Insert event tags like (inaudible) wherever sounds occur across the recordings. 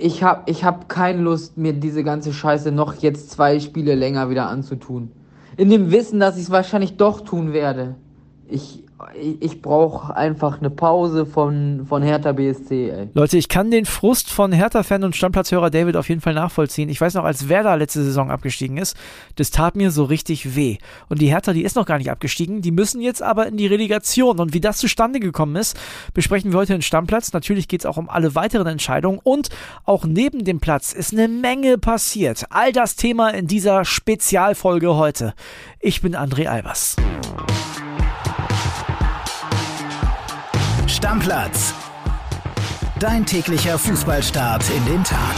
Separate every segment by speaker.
Speaker 1: ich habe ich hab keine Lust, mir diese ganze Scheiße noch jetzt zwei Spiele länger wieder anzutun. In dem Wissen, dass ich es wahrscheinlich doch tun werde. Ich, ich brauche einfach eine Pause von, von Hertha BSC, ey.
Speaker 2: Leute, ich kann den Frust von Hertha-Fan und Stammplatzhörer David auf jeden Fall nachvollziehen. Ich weiß noch, als Werder letzte Saison abgestiegen ist, das tat mir so richtig weh. Und die Hertha, die ist noch gar nicht abgestiegen, die müssen jetzt aber in die Relegation. Und wie das zustande gekommen ist, besprechen wir heute in Stammplatz. Natürlich geht es auch um alle weiteren Entscheidungen. Und auch neben dem Platz ist eine Menge passiert. All das Thema in dieser Spezialfolge heute. Ich bin André Albers.
Speaker 3: Stammplatz. Dein täglicher Fußballstart in den Tag.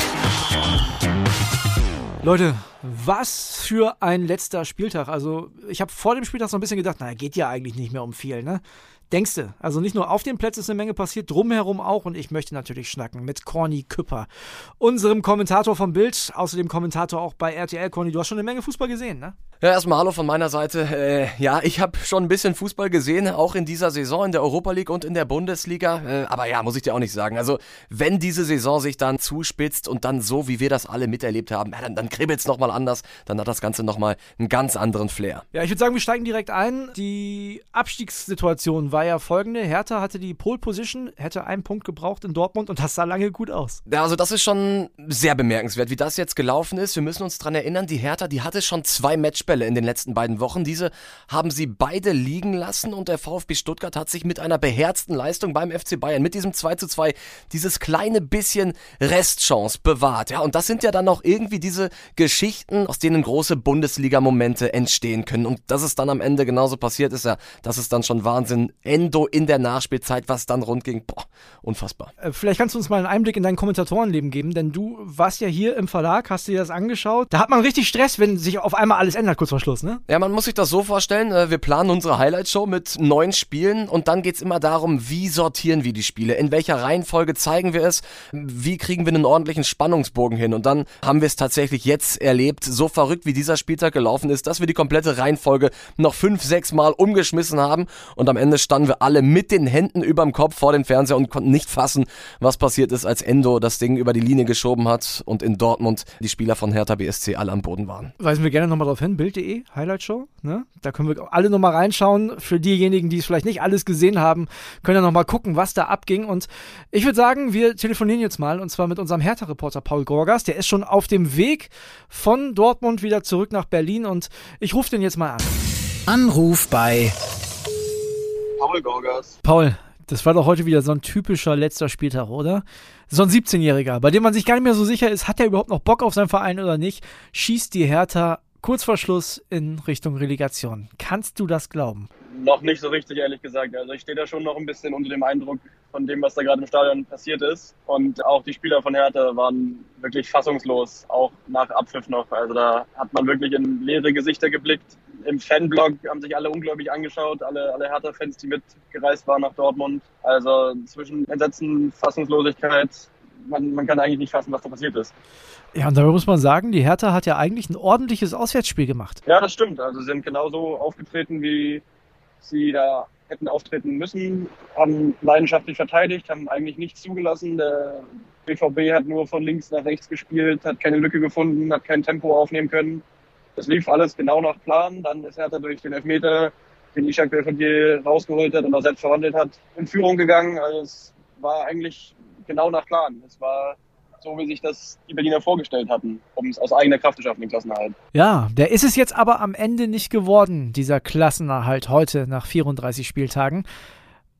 Speaker 2: Leute, was für ein letzter Spieltag. Also, ich habe vor dem Spieltag so ein bisschen gedacht, naja, geht ja eigentlich nicht mehr um viel, ne? Denkst du? Also nicht nur auf dem Plätzen ist eine Menge passiert, drumherum auch. Und ich möchte natürlich schnacken mit Corny Küpper, unserem Kommentator vom Bild, außerdem Kommentator auch bei RTL. Corny, du hast schon eine Menge Fußball gesehen, ne?
Speaker 4: Ja, erstmal Hallo von meiner Seite. Äh, ja, ich habe schon ein bisschen Fußball gesehen, auch in dieser Saison in der Europa League und in der Bundesliga. Äh, aber ja, muss ich dir auch nicht sagen. Also, wenn diese Saison sich dann zuspitzt und dann so, wie wir das alle miterlebt haben, ja, dann, dann kribbelt es nochmal anders. Dann hat das Ganze nochmal einen ganz anderen Flair.
Speaker 2: Ja, ich würde sagen, wir steigen direkt ein. Die Abstiegssituation war ja folgende. Hertha hatte die Pole Position, hätte einen Punkt gebraucht in Dortmund und das sah lange gut aus.
Speaker 4: Ja, also das ist schon sehr bemerkenswert, wie das jetzt gelaufen ist. Wir müssen uns dran erinnern, die Hertha, die hatte schon zwei Matchbälle in den letzten beiden Wochen. Diese haben sie beide liegen lassen und der VfB Stuttgart hat sich mit einer beherzten Leistung beim FC Bayern, mit diesem 2 zu 2, dieses kleine bisschen Restchance bewahrt. Ja, und das sind ja dann auch irgendwie diese Geschichten, aus denen große Bundesliga-Momente entstehen können. Und dass es dann am Ende genauso passiert ist, ja, das ist dann schon Wahnsinn. Endo in der Nachspielzeit, was dann rund ging, boah, unfassbar.
Speaker 2: Äh, vielleicht kannst du uns mal einen Einblick in dein Kommentatorenleben geben, denn du warst ja hier im Verlag, hast dir das angeschaut. Da hat man richtig Stress, wenn sich auf einmal alles ändert, kurz vor Schluss, ne?
Speaker 4: Ja, man muss sich das so vorstellen, äh, wir planen unsere Highlight-Show mit neun Spielen und dann geht's immer darum, wie sortieren wir die Spiele, in welcher Reihenfolge zeigen wir es, wie kriegen wir einen ordentlichen Spannungsbogen hin und dann haben wir es tatsächlich jetzt erlebt, so verrückt wie dieser Spieltag gelaufen ist, dass wir die komplette Reihenfolge noch fünf, sechs Mal umgeschmissen haben und am Ende standen wir alle mit den Händen überm Kopf vor dem Fernseher und konnten nicht fassen, was passiert ist, als Endo das Ding über die Linie geschoben hat und in Dortmund die Spieler von Hertha BSC alle am Boden waren.
Speaker 2: Weisen wir gerne nochmal darauf hin, Bild Bild.de, Highlight Show. Ne? Da können wir alle nochmal reinschauen. Für diejenigen, die es vielleicht nicht alles gesehen haben, können ja nochmal gucken, was da abging. Und ich würde sagen, wir telefonieren jetzt mal und zwar mit unserem Hertha-Reporter Paul Gorgas. Der ist schon auf dem Weg von Dortmund wieder zurück nach Berlin und ich rufe den jetzt mal an.
Speaker 3: Anruf bei
Speaker 5: Paul Gorgas.
Speaker 2: Paul, das war doch heute wieder so ein typischer letzter Spieltag, oder? So ein 17-Jähriger, bei dem man sich gar nicht mehr so sicher ist, hat er überhaupt noch Bock auf seinen Verein oder nicht, schießt die Hertha kurz vor Schluss in Richtung Relegation. Kannst du das glauben?
Speaker 5: Noch nicht so richtig, ehrlich gesagt. Also ich stehe da schon noch ein bisschen unter dem Eindruck von dem, was da gerade im Stadion passiert ist. Und auch die Spieler von Hertha waren wirklich fassungslos, auch nach Abpfiff noch. Also da hat man wirklich in leere Gesichter geblickt. Im Fanblog haben sich alle ungläubig angeschaut, alle, alle Hertha-Fans, die mitgereist waren nach Dortmund. Also zwischen Entsetzen, Fassungslosigkeit, man, man kann eigentlich nicht fassen, was da passiert ist.
Speaker 2: Ja, und dabei muss man sagen, die Hertha hat ja eigentlich ein ordentliches Auswärtsspiel gemacht.
Speaker 5: Ja, das stimmt. Also sie sind genauso aufgetreten, wie sie da hätten auftreten müssen, haben leidenschaftlich verteidigt, haben eigentlich nichts zugelassen. Der BVB hat nur von links nach rechts gespielt, hat keine Lücke gefunden, hat kein Tempo aufnehmen können. Das lief alles genau nach Plan. Dann ist Hertha durch den Elfmeter, den Ishak Belfodil rausgeholt hat und auch selbst verwandelt hat, in Führung gegangen. Also es war eigentlich genau nach Plan. Es war so, wie sich das die Berliner vorgestellt hatten, um es aus eigener Kraft zu schaffen, den Klassenerhalt.
Speaker 2: Ja, der ist es jetzt aber am Ende nicht geworden, dieser Klassenerhalt heute nach 34 Spieltagen.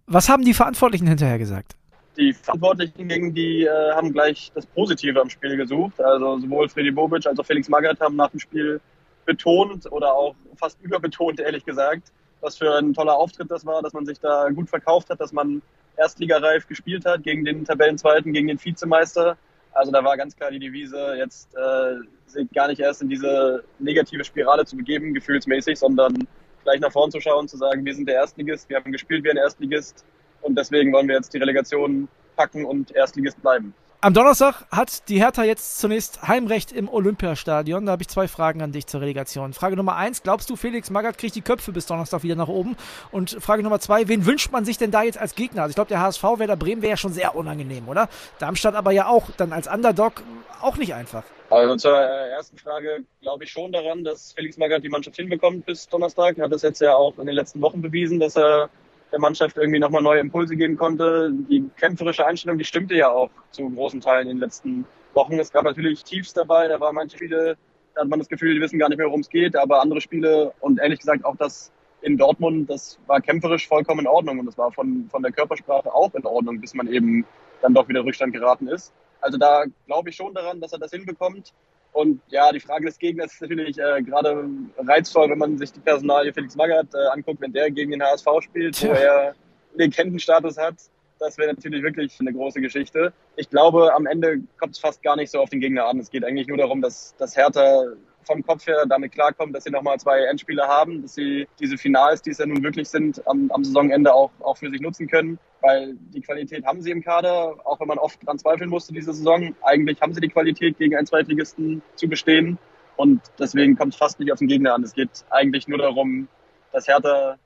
Speaker 2: Was haben die Verantwortlichen hinterher gesagt?
Speaker 5: Die Verantwortlichen die äh, haben gleich das Positive am Spiel gesucht. Also sowohl Freddy Bobic als auch Felix Magath haben nach dem Spiel betont oder auch fast überbetont, ehrlich gesagt, was für ein toller Auftritt das war, dass man sich da gut verkauft hat, dass man erstligareif gespielt hat gegen den Tabellenzweiten, gegen den Vizemeister. Also da war ganz klar die Devise, jetzt äh, gar nicht erst in diese negative Spirale zu begeben, gefühlsmäßig, sondern gleich nach vorn zu schauen, zu sagen, wir sind der Erstligist, wir haben gespielt wie ein Erstligist und deswegen wollen wir jetzt die Relegation packen und Erstligist bleiben.
Speaker 2: Am Donnerstag hat die Hertha jetzt zunächst Heimrecht im Olympiastadion. Da habe ich zwei Fragen an dich zur Relegation. Frage Nummer eins, glaubst du, Felix Magath kriegt die Köpfe bis Donnerstag wieder nach oben? Und Frage Nummer zwei, wen wünscht man sich denn da jetzt als Gegner? Also ich glaube, der HSV Werder Bremen wäre ja schon sehr unangenehm, oder? Darmstadt aber ja auch, dann als Underdog auch nicht einfach.
Speaker 5: Also zur ersten Frage glaube ich schon daran, dass Felix Magath die Mannschaft hinbekommt bis Donnerstag. Er hat das jetzt ja auch in den letzten Wochen bewiesen, dass er der Mannschaft irgendwie nochmal neue Impulse geben konnte. Die kämpferische Einstellung, die stimmte ja auch zu großen Teilen in den letzten Wochen. Es gab natürlich Tiefs dabei, da waren manche Spiele, da hat man das Gefühl, die wissen gar nicht mehr, worum es geht, aber andere Spiele und ehrlich gesagt auch das in Dortmund, das war kämpferisch vollkommen in Ordnung und das war von, von der Körpersprache auch in Ordnung, bis man eben dann doch wieder Rückstand geraten ist. Also da glaube ich schon daran, dass er das hinbekommt. Und ja, die Frage des Gegners ist natürlich äh, gerade reizvoll, wenn man sich die Personalie Felix Magath äh, anguckt, wenn der gegen den HSV spielt, wo er Legendenstatus hat. Das wäre natürlich wirklich eine große Geschichte. Ich glaube, am Ende kommt es fast gar nicht so auf den Gegner an. Es geht eigentlich nur darum, dass, dass Hertha vom Kopf her damit klarkommen, dass sie nochmal zwei Endspiele haben, dass sie diese Finals, die es ja nun wirklich sind, am, am Saisonende auch, auch für sich nutzen können. Weil die Qualität haben sie im Kader, auch wenn man oft dran zweifeln musste diese Saison. Eigentlich haben sie die Qualität, gegen einen Zweitligisten zu bestehen. Und deswegen kommt es fast nicht auf den Gegner an. Es geht eigentlich nur darum, dass Hertha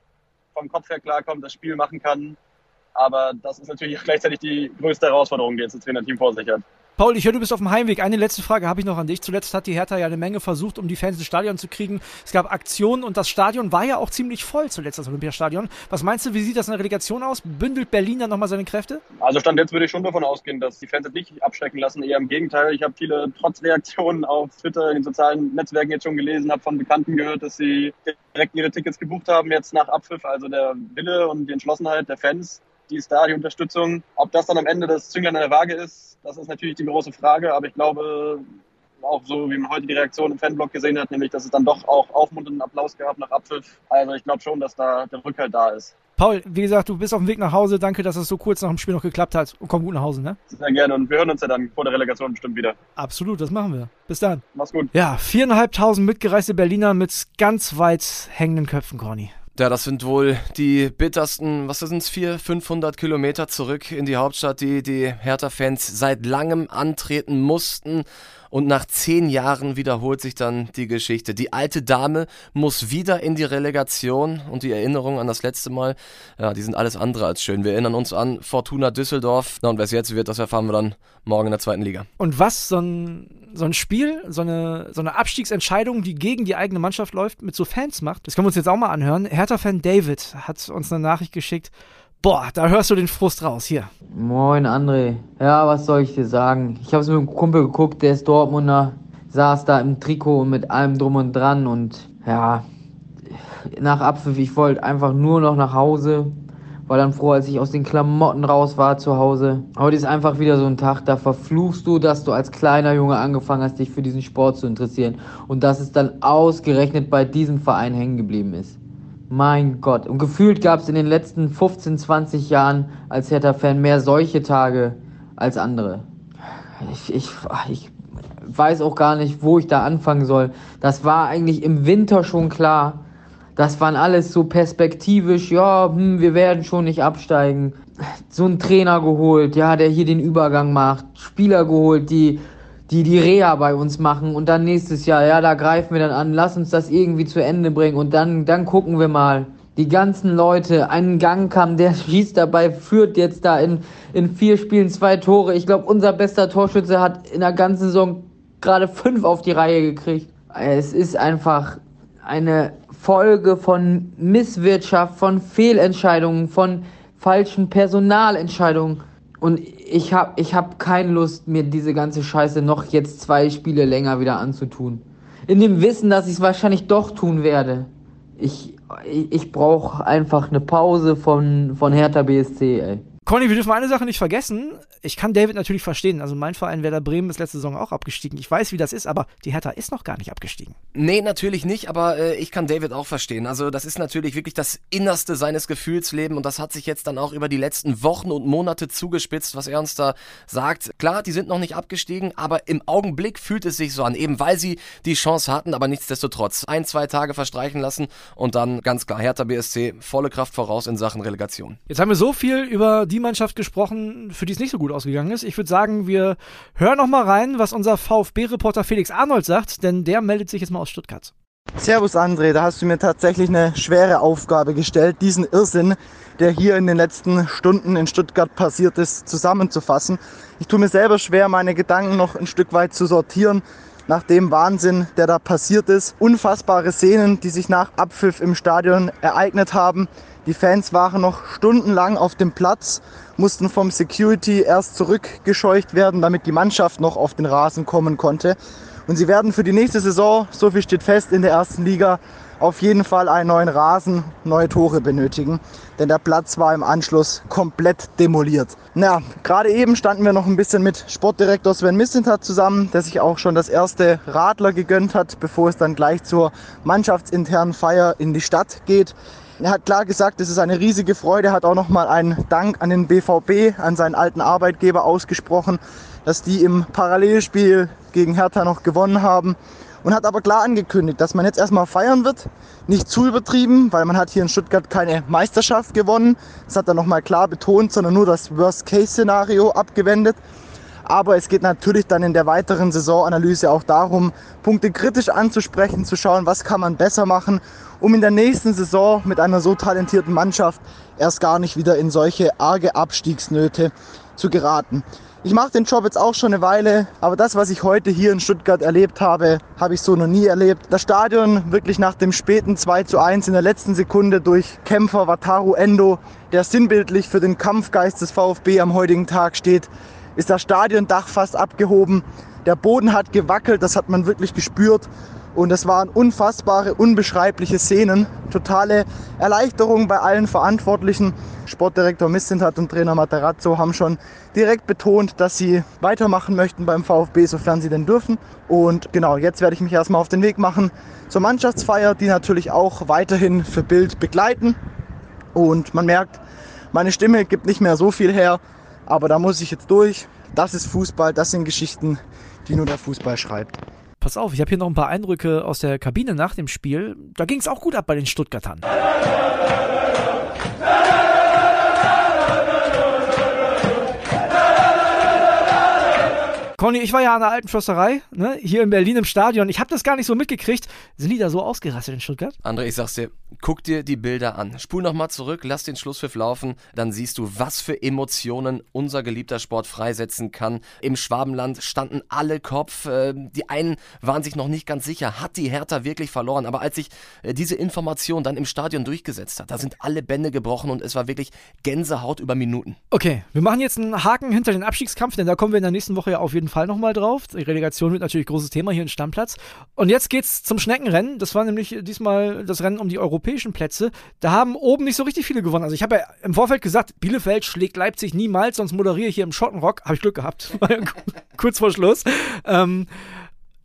Speaker 5: vom Kopf her klarkommt, das Spiel machen kann. Aber das ist natürlich gleichzeitig die größte Herausforderung, die jetzt das Trainerteam vor sich hat.
Speaker 2: Paul, ich höre, du bist auf dem Heimweg. Eine letzte Frage habe ich noch an dich. Zuletzt hat die Hertha ja eine Menge versucht, um die Fans ins Stadion zu kriegen. Es gab Aktionen und das Stadion war ja auch ziemlich voll zuletzt, das Olympiastadion. Was meinst du, wie sieht das in der Relegation aus? Bündelt Berlin dann nochmal seine Kräfte?
Speaker 5: Also Stand jetzt würde ich schon davon ausgehen, dass die Fans jetzt nicht abschrecken lassen. Eher im Gegenteil. Ich habe viele Trotzreaktionen auf Twitter, in den sozialen Netzwerken jetzt schon gelesen, habe von Bekannten gehört, dass sie direkt ihre Tickets gebucht haben jetzt nach Abpfiff. Also der Wille und die Entschlossenheit der Fans die ist da, die Unterstützung. Ob das dann am Ende das Zünglein an der Waage ist, das ist natürlich die große Frage. Aber ich glaube, auch so wie man heute die Reaktion im Fanblock gesehen hat, nämlich dass es dann doch auch aufmunternden Applaus gab nach Abpfiff. Also ich glaube schon, dass da der Rückhalt da ist.
Speaker 2: Paul, wie gesagt, du bist auf dem Weg nach Hause. Danke, dass es so kurz nach dem Spiel noch geklappt hat. Und komm gut nach Hause, ne?
Speaker 5: Sehr gerne. Und wir hören uns ja dann vor der Relegation bestimmt wieder.
Speaker 2: Absolut, das machen wir. Bis dann.
Speaker 5: Mach's gut.
Speaker 2: Ja, viereinhalbtausend mitgereiste Berliner mit ganz weit hängenden Köpfen, Corny.
Speaker 4: Ja, das sind wohl die bittersten, was sind es, 400, 500 Kilometer zurück in die Hauptstadt, die die Hertha-Fans seit langem antreten mussten. Und nach zehn Jahren wiederholt sich dann die Geschichte. Die alte Dame muss wieder in die Relegation und die Erinnerungen an das letzte Mal, ja, die sind alles andere als schön. Wir erinnern uns an Fortuna Düsseldorf. Na, und wer es jetzt wird, das erfahren wir dann morgen in der zweiten Liga.
Speaker 2: Und was so ein, so ein Spiel, so eine, so eine Abstiegsentscheidung, die gegen die eigene Mannschaft läuft, mit so Fans macht, das können wir uns jetzt auch mal anhören. Hertha-Fan David hat uns eine Nachricht geschickt. Boah, da hörst du den Frust raus. Hier.
Speaker 1: Moin, André. Ja, was soll ich dir sagen? Ich habe es mit einem Kumpel geguckt, der ist Dortmunder, saß da im Trikot mit allem drum und dran und ja, nach Abpfiff, ich wollte einfach nur noch nach Hause. War dann froh, als ich aus den Klamotten raus war zu Hause. Heute ist einfach wieder so ein Tag, da verfluchst du, dass du als kleiner Junge angefangen hast, dich für diesen Sport zu interessieren. Und dass es dann ausgerechnet bei diesem Verein hängen geblieben ist. Mein Gott. Und gefühlt gab es in den letzten 15, 20 Jahren als Hertha-Fan mehr solche Tage als andere. Ich, ich, ich weiß auch gar nicht, wo ich da anfangen soll. Das war eigentlich im Winter schon klar. Das waren alles so perspektivisch, ja, hm, wir werden schon nicht absteigen. So einen Trainer geholt, ja, der hier den Übergang macht. Spieler geholt, die die die Reha bei uns machen und dann nächstes Jahr, ja, da greifen wir dann an, lass uns das irgendwie zu Ende bringen und dann, dann gucken wir mal. Die ganzen Leute, einen Gang kam, der (laughs) schießt dabei, führt jetzt da in, in vier Spielen zwei Tore. Ich glaube, unser bester Torschütze hat in der ganzen Saison gerade fünf auf die Reihe gekriegt. Es ist einfach eine Folge von Misswirtschaft, von Fehlentscheidungen, von falschen Personalentscheidungen. Und ich habe ich hab keine Lust, mir diese ganze Scheiße noch jetzt zwei Spiele länger wieder anzutun. In dem Wissen, dass ich es wahrscheinlich doch tun werde. Ich, ich, ich brauche einfach eine Pause von, von Hertha BSC, ey.
Speaker 2: Conny, wir dürfen eine Sache nicht vergessen. Ich kann David natürlich verstehen. Also mein Verein Werder Bremen ist letzte Saison auch abgestiegen. Ich weiß, wie das ist, aber die Hertha ist noch gar nicht abgestiegen.
Speaker 4: Nee, natürlich nicht, aber äh, ich kann David auch verstehen. Also das ist natürlich wirklich das Innerste seines Gefühlslebens und das hat sich jetzt dann auch über die letzten Wochen und Monate zugespitzt, was er uns da sagt. Klar, die sind noch nicht abgestiegen, aber im Augenblick fühlt es sich so an, eben weil sie die Chance hatten, aber nichtsdestotrotz ein, zwei Tage verstreichen lassen und dann ganz klar Hertha BSC volle Kraft voraus in Sachen Relegation.
Speaker 2: Jetzt haben wir so viel über die die Mannschaft gesprochen, für die es nicht so gut ausgegangen ist. Ich würde sagen, wir hören noch mal rein, was unser VfB-Reporter Felix Arnold sagt, denn der meldet sich jetzt mal aus Stuttgart.
Speaker 6: Servus André, da hast du mir tatsächlich eine schwere Aufgabe gestellt, diesen Irrsinn, der hier in den letzten Stunden in Stuttgart passiert ist, zusammenzufassen. Ich tue mir selber schwer, meine Gedanken noch ein Stück weit zu sortieren nach dem Wahnsinn, der da passiert ist. Unfassbare Szenen, die sich nach Abpfiff im Stadion ereignet haben. Die Fans waren noch stundenlang auf dem Platz, mussten vom Security erst zurückgescheucht werden, damit die Mannschaft noch auf den Rasen kommen konnte. Und sie werden für die nächste Saison, so viel steht fest, in der ersten Liga auf jeden Fall einen neuen Rasen, neue Tore benötigen. Denn der Platz war im Anschluss komplett demoliert. Na, gerade eben standen wir noch ein bisschen mit Sportdirektor Sven Missentat zusammen, der sich auch schon das erste Radler gegönnt hat, bevor es dann gleich zur mannschaftsinternen Feier in die Stadt geht. Er hat klar gesagt, es ist eine riesige Freude, hat auch nochmal einen Dank an den BVB, an seinen alten Arbeitgeber ausgesprochen, dass die im Parallelspiel gegen Hertha noch gewonnen haben und hat aber klar angekündigt, dass man jetzt erstmal feiern wird, nicht zu übertrieben, weil man hat hier in Stuttgart keine Meisterschaft gewonnen. Das hat er nochmal klar betont, sondern nur das Worst-Case-Szenario abgewendet. Aber es geht natürlich dann in der weiteren Saisonanalyse auch darum, Punkte kritisch anzusprechen, zu schauen, was kann man besser machen, um in der nächsten Saison mit einer so talentierten Mannschaft erst gar nicht wieder in solche arge Abstiegsnöte zu geraten. Ich mache den Job jetzt auch schon eine Weile, aber das, was ich heute hier in Stuttgart erlebt habe, habe ich so noch nie erlebt. Das Stadion wirklich nach dem späten 2 zu 1 in der letzten Sekunde durch Kämpfer Wataru Endo, der sinnbildlich für den Kampfgeist des VfB am heutigen Tag steht, ist das Stadiondach fast abgehoben. Der Boden hat gewackelt, das hat man wirklich gespürt. Und es waren unfassbare, unbeschreibliche Szenen. Totale Erleichterung bei allen Verantwortlichen. Sportdirektor Missentat und Trainer Materazzo haben schon direkt betont, dass sie weitermachen möchten beim VfB, sofern sie denn dürfen. Und genau, jetzt werde ich mich erstmal auf den Weg machen zur Mannschaftsfeier, die natürlich auch weiterhin für Bild begleiten. Und man merkt, meine Stimme gibt nicht mehr so viel her, aber da muss ich jetzt durch. Das ist Fußball, das sind Geschichten, die nur der Fußball schreibt.
Speaker 2: Pass auf, ich habe hier noch ein paar Eindrücke aus der Kabine nach dem Spiel. Da ging es auch gut ab bei den Stuttgartern. Conny, ich war ja an der alten Försterei, ne, hier in Berlin im Stadion. Ich habe das gar nicht so mitgekriegt. Sind die da so ausgerastet in Stuttgart?
Speaker 4: André, ich sag's dir, guck dir die Bilder an. Spul nochmal zurück, lass den Schlusspfiff laufen, dann siehst du, was für Emotionen unser geliebter Sport freisetzen kann. Im Schwabenland standen alle Kopf. Äh, die einen waren sich noch nicht ganz sicher, hat die Hertha wirklich verloren? Aber als sich äh, diese Information dann im Stadion durchgesetzt hat, da sind alle Bände gebrochen und es war wirklich Gänsehaut über Minuten.
Speaker 2: Okay, wir machen jetzt einen Haken hinter den Abstiegskampf, denn da kommen wir in der nächsten Woche ja auf jeden Fall nochmal drauf. Die Relegation wird natürlich großes Thema hier in Stammplatz. Und jetzt geht's zum Schneckenrennen. Das war nämlich diesmal das Rennen um die europäischen Plätze. Da haben oben nicht so richtig viele gewonnen. Also ich habe ja im Vorfeld gesagt, Bielefeld schlägt Leipzig niemals, sonst moderiere ich hier im Schottenrock. Habe ich Glück gehabt. (laughs) Kurz vor Schluss. Ähm,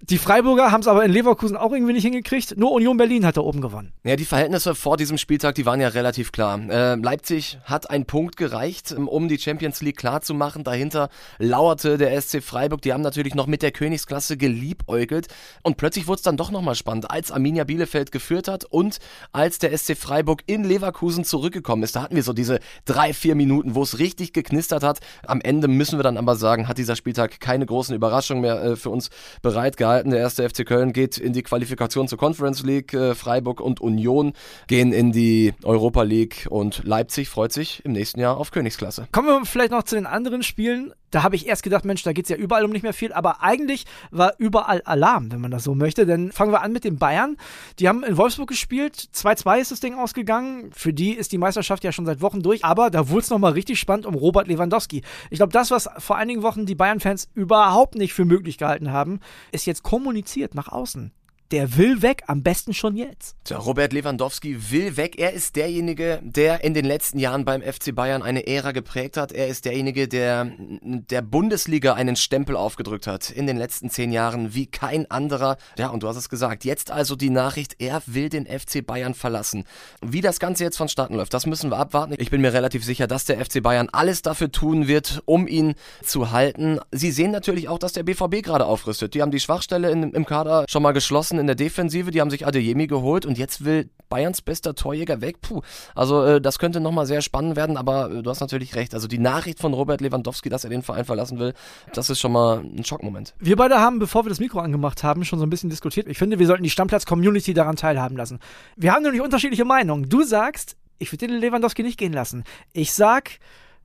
Speaker 2: die Freiburger haben es aber in Leverkusen auch irgendwie nicht hingekriegt. Nur Union Berlin hat da oben gewonnen.
Speaker 4: Ja, die Verhältnisse vor diesem Spieltag, die waren ja relativ klar. Äh, Leipzig hat einen Punkt gereicht, ähm, um die Champions League klar zu machen. Dahinter lauerte der SC Freiburg. Die haben natürlich noch mit der Königsklasse geliebäugelt. Und plötzlich wurde es dann doch nochmal spannend, als Arminia Bielefeld geführt hat und als der SC Freiburg in Leverkusen zurückgekommen ist. Da hatten wir so diese drei, vier Minuten, wo es richtig geknistert hat. Am Ende müssen wir dann aber sagen, hat dieser Spieltag keine großen Überraschungen mehr äh, für uns bereitgehalten gehalten. Der erste FC Köln geht in die Qualifikation zur Conference League. Äh, Freiburg und Union gehen in die Europa League und Leipzig freut sich im nächsten Jahr auf Königsklasse.
Speaker 2: Kommen wir vielleicht noch zu den anderen Spielen. Da habe ich erst gedacht, Mensch, da geht es ja überall um nicht mehr viel, aber eigentlich war überall Alarm, wenn man das so möchte. Denn fangen wir an mit den Bayern. Die haben in Wolfsburg gespielt. 2-2 ist das Ding ausgegangen. Für die ist die Meisterschaft ja schon seit Wochen durch. Aber da wurde es nochmal richtig spannend um Robert Lewandowski. Ich glaube, das, was vor einigen Wochen die Bayern-Fans überhaupt nicht für möglich gehalten haben, ist jetzt kommuniziert nach außen der will weg, am besten schon jetzt.
Speaker 4: Tja, Robert Lewandowski will weg. Er ist derjenige, der in den letzten Jahren beim FC Bayern eine Ära geprägt hat. Er ist derjenige, der der Bundesliga einen Stempel aufgedrückt hat in den letzten zehn Jahren wie kein anderer. Ja, und du hast es gesagt. Jetzt also die Nachricht, er will den FC Bayern verlassen. Wie das Ganze jetzt vonstatten läuft, das müssen wir abwarten. Ich bin mir relativ sicher, dass der FC Bayern alles dafür tun wird, um ihn zu halten. Sie sehen natürlich auch, dass der BVB gerade aufrüstet. Die haben die Schwachstelle in, im Kader schon mal geschlossen in der Defensive, die haben sich Adeyemi geholt und jetzt will Bayerns bester Torjäger weg. Puh, also äh, das könnte nochmal sehr spannend werden, aber äh, du hast natürlich recht. Also die Nachricht von Robert Lewandowski, dass er den Verein verlassen will, das ist schon mal ein Schockmoment.
Speaker 2: Wir beide haben, bevor wir das Mikro angemacht haben, schon so ein bisschen diskutiert. Ich finde, wir sollten die Stammplatz-Community daran teilhaben lassen. Wir haben nämlich unterschiedliche Meinungen. Du sagst, ich würde den Lewandowski nicht gehen lassen. Ich sag,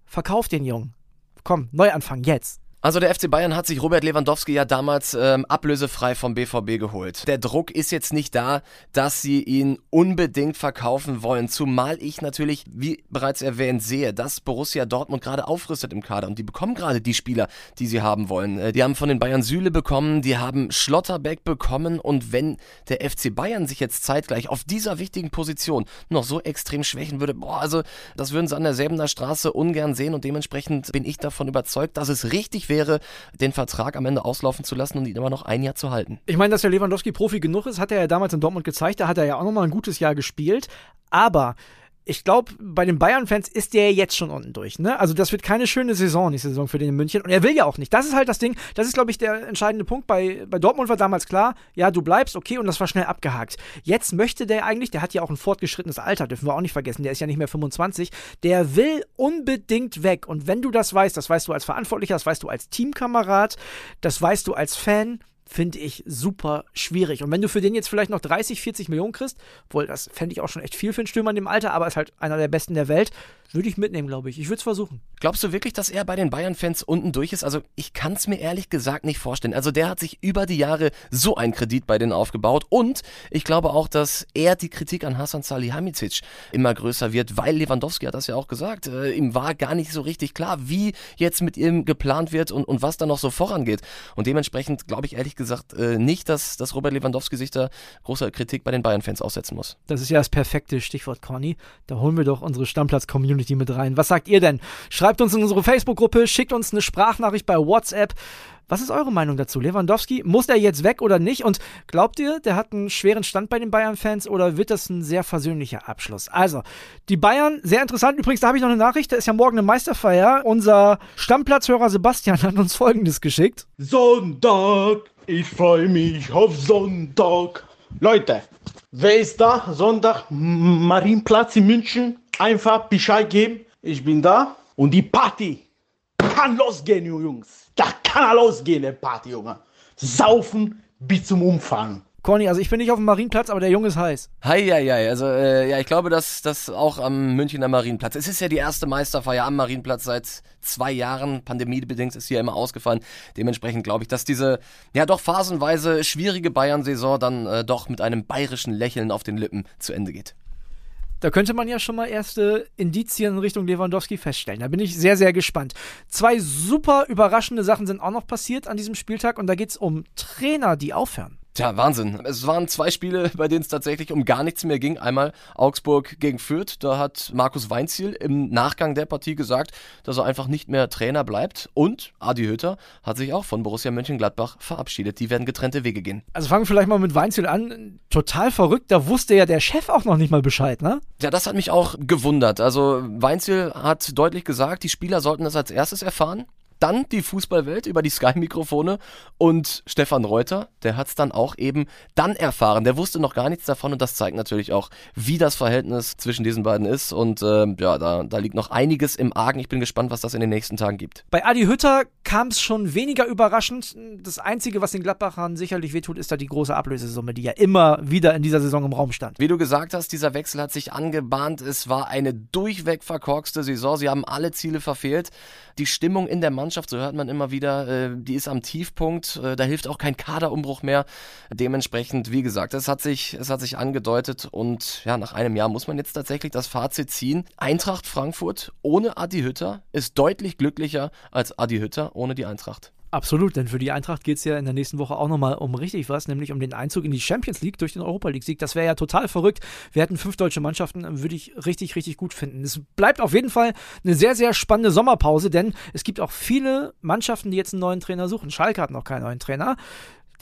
Speaker 2: verkauf den Jungen. Komm, Neuanfang, jetzt.
Speaker 4: Also der FC Bayern hat sich Robert Lewandowski ja damals ähm, ablösefrei vom BVB geholt. Der Druck ist jetzt nicht da, dass sie ihn unbedingt verkaufen wollen, zumal ich natürlich, wie bereits erwähnt, sehe, dass Borussia Dortmund gerade aufrüstet im Kader und die bekommen gerade die Spieler, die sie haben wollen. Äh, die haben von den Bayern Süle bekommen, die haben Schlotterbeck bekommen und wenn der FC Bayern sich jetzt zeitgleich auf dieser wichtigen Position noch so extrem schwächen würde, boah, also das würden sie an der Straße ungern sehen und dementsprechend bin ich davon überzeugt, dass es richtig wäre, wäre, den Vertrag am Ende auslaufen zu lassen und ihn immer noch ein Jahr zu halten.
Speaker 2: Ich meine, dass der Lewandowski Profi genug ist, hat er ja damals in Dortmund gezeigt. Da hat er ja auch nochmal ein gutes Jahr gespielt. Aber ich glaube, bei den Bayern-Fans ist der jetzt schon unten durch. Ne? Also das wird keine schöne Saison, diese Saison für den in München. Und er will ja auch nicht. Das ist halt das Ding. Das ist, glaube ich, der entscheidende Punkt. Bei, bei Dortmund war damals klar, ja, du bleibst, okay, und das war schnell abgehakt. Jetzt möchte der eigentlich, der hat ja auch ein fortgeschrittenes Alter, dürfen wir auch nicht vergessen, der ist ja nicht mehr 25, der will unbedingt weg. Und wenn du das weißt, das weißt du als Verantwortlicher, das weißt du als Teamkamerad, das weißt du als Fan, finde ich super schwierig. Und wenn du für den jetzt vielleicht noch 30, 40 Millionen kriegst, wohl, das fände ich auch schon echt viel für einen Stürmer in dem Alter, aber ist halt einer der besten der Welt, würde ich mitnehmen, glaube ich. Ich würde es versuchen.
Speaker 4: Glaubst du wirklich, dass er bei den Bayern-Fans unten durch ist? Also, ich kann es mir ehrlich gesagt nicht vorstellen. Also, der hat sich über die Jahre so einen Kredit bei denen aufgebaut. Und ich glaube auch, dass er die Kritik an Hasan Salihamidzic immer größer wird, weil Lewandowski hat das ja auch gesagt. Äh, ihm war gar nicht so richtig klar, wie jetzt mit ihm geplant wird und, und was da noch so vorangeht. Und dementsprechend glaube ich ehrlich gesagt äh, nicht, dass, dass Robert Lewandowski sich da großer Kritik bei den Bayern-Fans aussetzen muss.
Speaker 2: Das ist ja das perfekte Stichwort, Conny. Da holen wir doch unsere Stammplatz-Community Community mit rein. Was sagt ihr denn? Schreibt uns in unsere Facebook-Gruppe, schickt uns eine Sprachnachricht bei WhatsApp. Was ist eure Meinung dazu? Lewandowski, muss er jetzt weg oder nicht? Und glaubt ihr, der hat einen schweren Stand bei den Bayern-Fans oder wird das ein sehr versöhnlicher Abschluss? Also, die Bayern, sehr interessant. Übrigens, da habe ich noch eine Nachricht. Da ist ja morgen eine Meisterfeier. Unser Stammplatzhörer Sebastian hat uns Folgendes geschickt.
Speaker 7: Sonntag, ich freue mich auf Sonntag. Leute, wer ist da? Sonntag, Marienplatz in München einfach Bescheid geben, ich bin da und die Party kann losgehen, Jungs. Da kann losgehen, der Party, Junge. Saufen bis zum Umfang.
Speaker 2: Conny, also ich bin nicht auf dem Marienplatz, aber der Junge ist heiß.
Speaker 4: Hei, hei, hei. Also, äh, ja, ich glaube, dass das auch am Münchner Marienplatz. Es ist ja die erste Meisterfeier am Marienplatz seit zwei Jahren. Pandemiebedingt ist hier immer ausgefallen. Dementsprechend glaube ich, dass diese, ja, doch phasenweise schwierige Bayern-Saison dann äh, doch mit einem bayerischen Lächeln auf den Lippen zu Ende geht.
Speaker 2: Da könnte man ja schon mal erste Indizien in Richtung Lewandowski feststellen. Da bin ich sehr, sehr gespannt. Zwei super überraschende Sachen sind auch noch passiert an diesem Spieltag und da geht es um Trainer, die aufhören.
Speaker 4: Tja, Wahnsinn. Es waren zwei Spiele, (laughs) bei denen es tatsächlich um gar nichts mehr ging. Einmal Augsburg gegen Fürth. Da hat Markus Weinziel im Nachgang der Partie gesagt, dass er einfach nicht mehr Trainer bleibt. Und Adi Hütter hat sich auch von Borussia Mönchengladbach verabschiedet. Die werden getrennte Wege gehen.
Speaker 2: Also fangen wir vielleicht mal mit Weinziel an. Total verrückt. Da wusste ja der Chef auch noch nicht mal Bescheid, ne?
Speaker 4: Ja, das hat mich auch gewundert. Also Weinziel hat deutlich gesagt, die Spieler sollten das als erstes erfahren dann die Fußballwelt über die Sky-Mikrofone und Stefan Reuter, der hat es dann auch eben dann erfahren. Der wusste noch gar nichts davon und das zeigt natürlich auch, wie das Verhältnis zwischen diesen beiden ist. Und äh, ja, da, da liegt noch einiges im Argen. Ich bin gespannt, was das in den nächsten Tagen gibt.
Speaker 2: Bei Adi Hütter kam es schon weniger überraschend. Das Einzige, was den Gladbachern sicherlich wehtut, ist da die große Ablösesumme, die ja immer wieder in dieser Saison im Raum stand.
Speaker 4: Wie du gesagt hast, dieser Wechsel hat sich angebahnt. Es war eine durchweg verkorkste Saison. Sie haben alle Ziele verfehlt. Die Stimmung in der Mannschaft, so hört man immer wieder, äh, die ist am Tiefpunkt. Äh, da hilft auch kein Kaderumbruch mehr. Dementsprechend, wie gesagt, es hat sich, es hat sich angedeutet und ja, nach einem Jahr muss man jetzt tatsächlich das Fazit ziehen. Eintracht Frankfurt ohne Adi Hütter ist deutlich glücklicher als Adi Hütter ohne die Eintracht.
Speaker 2: Absolut, denn für die Eintracht geht es ja in der nächsten Woche auch nochmal um richtig was, nämlich um den Einzug in die Champions League durch den Europa League-Sieg. Das wäre ja total verrückt. Wir hätten fünf deutsche Mannschaften, würde ich richtig, richtig gut finden. Es bleibt auf jeden Fall eine sehr, sehr spannende Sommerpause, denn es gibt auch viele Mannschaften, die jetzt einen neuen Trainer suchen. Schalke hat noch keinen neuen Trainer.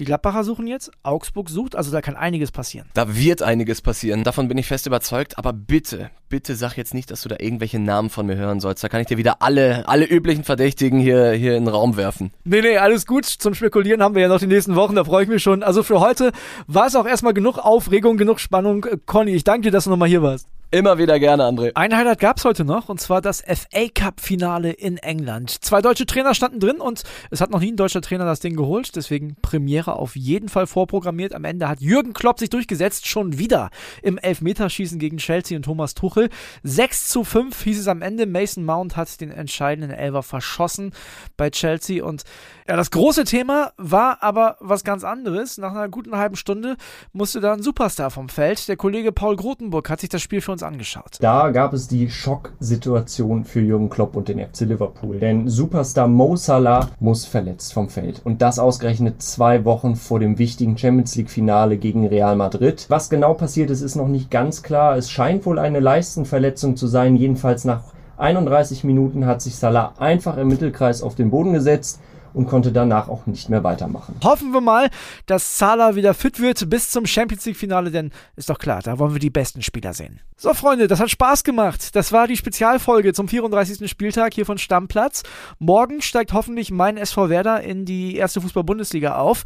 Speaker 2: Die Gladbacher suchen jetzt, Augsburg sucht, also da kann einiges passieren.
Speaker 4: Da wird einiges passieren, davon bin ich fest überzeugt, aber bitte, bitte sag jetzt nicht, dass du da irgendwelche Namen von mir hören sollst. Da kann ich dir wieder alle, alle üblichen Verdächtigen hier, hier in den Raum werfen.
Speaker 2: Nee, nee, alles gut. Zum Spekulieren haben wir ja noch die nächsten Wochen, da freue ich mich schon. Also für heute war es auch erstmal genug Aufregung, genug Spannung. Conny, ich danke dir, dass du nochmal hier warst.
Speaker 4: Immer wieder gerne, André.
Speaker 2: Ein Highlight gab es heute noch, und zwar das FA Cup-Finale in England. Zwei deutsche Trainer standen drin und es hat noch nie ein deutscher Trainer das Ding geholt, deswegen Premiere auf jeden Fall vorprogrammiert. Am Ende hat Jürgen Klopp sich durchgesetzt, schon wieder im Elfmeterschießen gegen Chelsea und Thomas Tuchel. 6 zu 5 hieß es am Ende. Mason Mount hat den entscheidenden Elfer verschossen bei Chelsea und ja, das große Thema war aber was ganz anderes. Nach einer guten halben Stunde musste da ein Superstar vom Feld. Der Kollege Paul Grotenburg hat sich das Spiel für uns angeschaut.
Speaker 8: Da gab es die Schocksituation für Jürgen Klopp und den FC Liverpool. Denn Superstar Mo Salah muss verletzt vom Feld. Und das ausgerechnet zwei Wochen vor dem wichtigen Champions League Finale gegen Real Madrid. Was genau passiert ist, ist noch nicht ganz klar. Es scheint wohl eine Leistenverletzung zu sein. Jedenfalls nach 31 Minuten hat sich Salah einfach im Mittelkreis auf den Boden gesetzt und konnte danach auch nicht mehr weitermachen.
Speaker 2: Hoffen wir mal, dass Salah wieder fit wird bis zum Champions League Finale, denn ist doch klar, da wollen wir die besten Spieler sehen. So Freunde, das hat Spaß gemacht. Das war die Spezialfolge zum 34. Spieltag hier von Stammplatz. Morgen steigt hoffentlich mein SV Werder in die erste Fußball-Bundesliga auf.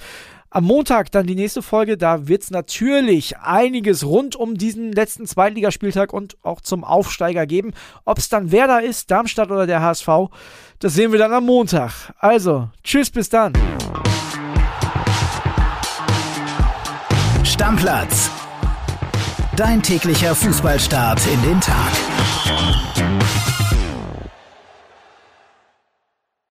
Speaker 2: Am Montag dann die nächste Folge. Da wird es natürlich einiges rund um diesen letzten Zweitligaspieltag und auch zum Aufsteiger geben. Ob es dann Werder ist, Darmstadt oder der HSV, das sehen wir dann am Montag. Also, tschüss, bis dann.
Speaker 3: Stammplatz. Dein täglicher Fußballstart in den Tag.